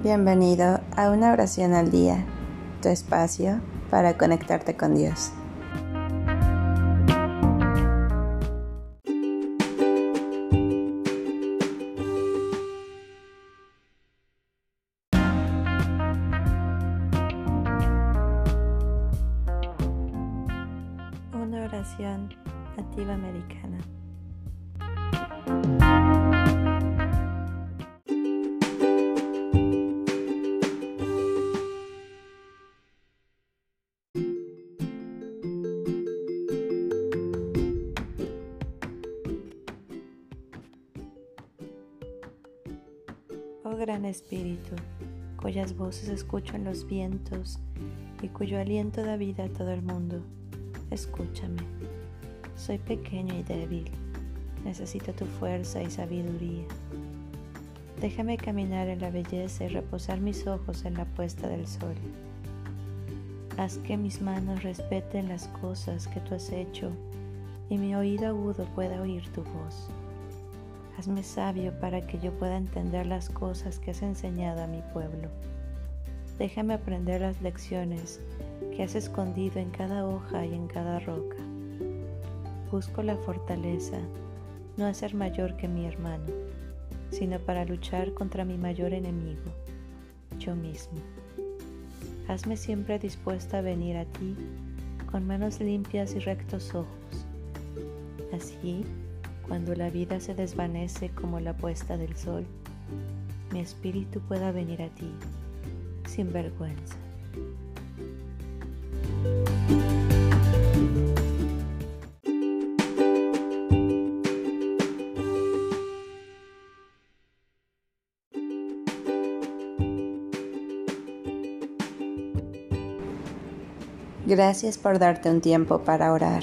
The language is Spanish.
Bienvenido a una oración al día, tu espacio para conectarte con Dios. Una oración nativa americana. Gran Espíritu, cuyas voces escucho en los vientos y cuyo aliento da vida a todo el mundo, escúchame. Soy pequeño y débil, necesito tu fuerza y sabiduría. Déjame caminar en la belleza y reposar mis ojos en la puesta del sol. Haz que mis manos respeten las cosas que tú has hecho y mi oído agudo pueda oír tu voz. Hazme sabio para que yo pueda entender las cosas que has enseñado a mi pueblo. Déjame aprender las lecciones que has escondido en cada hoja y en cada roca. Busco la fortaleza, no a ser mayor que mi hermano, sino para luchar contra mi mayor enemigo, yo mismo. Hazme siempre dispuesta a venir a ti con manos limpias y rectos ojos. Así, cuando la vida se desvanece como la puesta del sol, mi espíritu pueda venir a ti sin vergüenza. Gracias por darte un tiempo para orar.